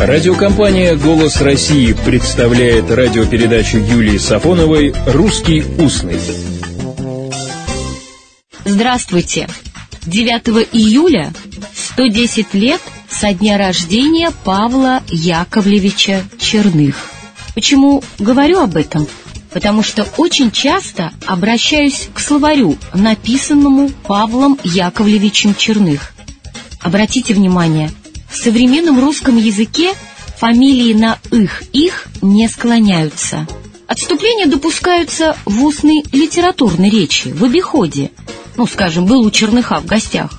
Радиокомпания «Голос России» представляет радиопередачу Юлии Сафоновой «Русский устный». Здравствуйте! 9 июля 110 лет со дня рождения Павла Яковлевича Черных. Почему говорю об этом? Потому что очень часто обращаюсь к словарю, написанному Павлом Яковлевичем Черных. Обратите внимание, в современном русском языке фамилии на «их», не склоняются. Отступления допускаются в устной литературной речи, в обиходе. Ну, скажем, был у Черныха в гостях.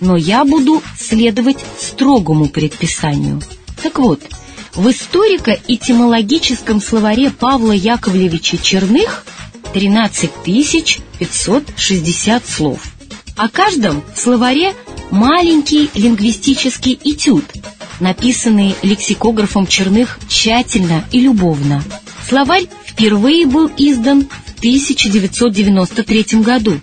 Но я буду следовать строгому предписанию. Так вот, в историко-этимологическом словаре Павла Яковлевича Черных 13 560 слов. О каждом в словаре маленький лингвистический этюд, написанный лексикографом Черных тщательно и любовно. Словарь впервые был издан в 1993 году,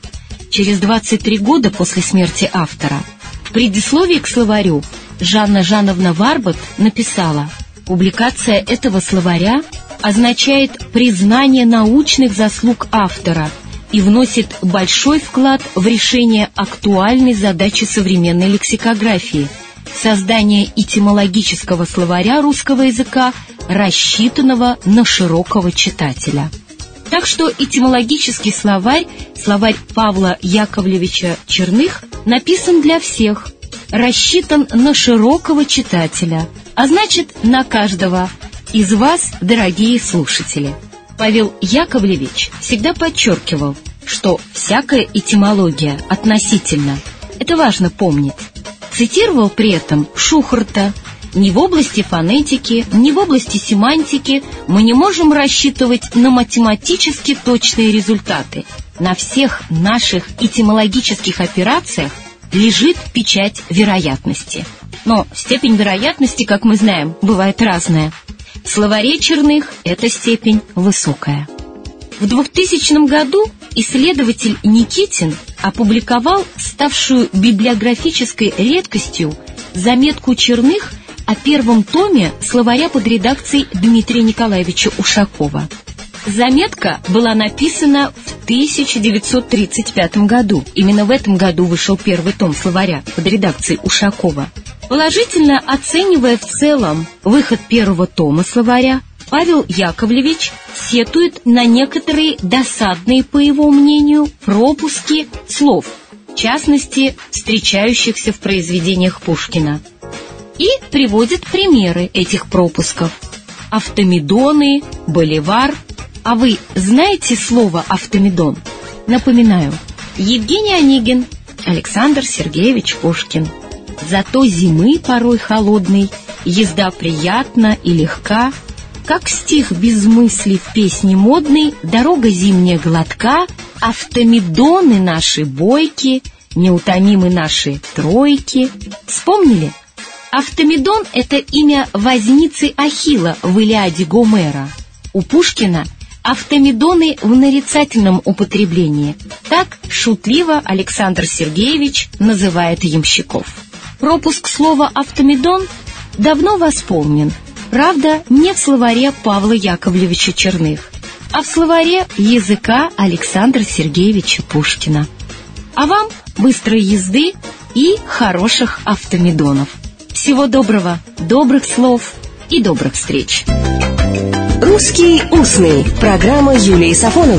через 23 года после смерти автора. В предисловии к словарю Жанна Жановна Варбат написала «Публикация этого словаря означает признание научных заслуг автора – и вносит большой вклад в решение актуальной задачи современной лексикографии – создание этимологического словаря русского языка, рассчитанного на широкого читателя. Так что этимологический словарь, словарь Павла Яковлевича Черных, написан для всех, рассчитан на широкого читателя, а значит, на каждого из вас, дорогие слушатели. Павел Яковлевич всегда подчеркивал, что всякая этимология относительно. Это важно помнить. Цитировал при этом Шухарта. Ни в области фонетики, ни в области семантики мы не можем рассчитывать на математически точные результаты. На всех наших этимологических операциях лежит печать вероятности. Но степень вероятности, как мы знаем, бывает разная. Словаре черных эта степень высокая. В 2000 году исследователь Никитин опубликовал ставшую библиографической редкостью заметку черных о первом томе словаря под редакцией Дмитрия Николаевича Ушакова. Заметка была написана в 1935 году. Именно в этом году вышел первый том словаря под редакцией Ушакова. Положительно оценивая в целом выход первого тома словаря, Павел Яковлевич сетует на некоторые досадные, по его мнению, пропуски слов, в частности, встречающихся в произведениях Пушкина, и приводит примеры этих пропусков. Автомедоны, боливар. А вы знаете слово «автомедон»? Напоминаю, Евгений Онегин, Александр Сергеевич Пушкин – Зато зимы порой холодной Езда приятна и легка, Как стих без мысли в песне модной Дорога зимняя гладка, Автомедоны наши бойки, Неутомимы наши тройки. Вспомнили? Автомедон — это имя возницы Ахила в Илиаде Гомера. У Пушкина автомедоны в нарицательном употреблении. Так шутливо Александр Сергеевич называет ямщиков. Пропуск слова «автомедон» давно восполнен, правда, не в словаре Павла Яковлевича Черных, а в словаре языка Александра Сергеевича Пушкина. А вам быстрой езды и хороших автомедонов. Всего доброго, добрых слов и добрых встреч. «Русский устный» – программа Юлии Сафоновой.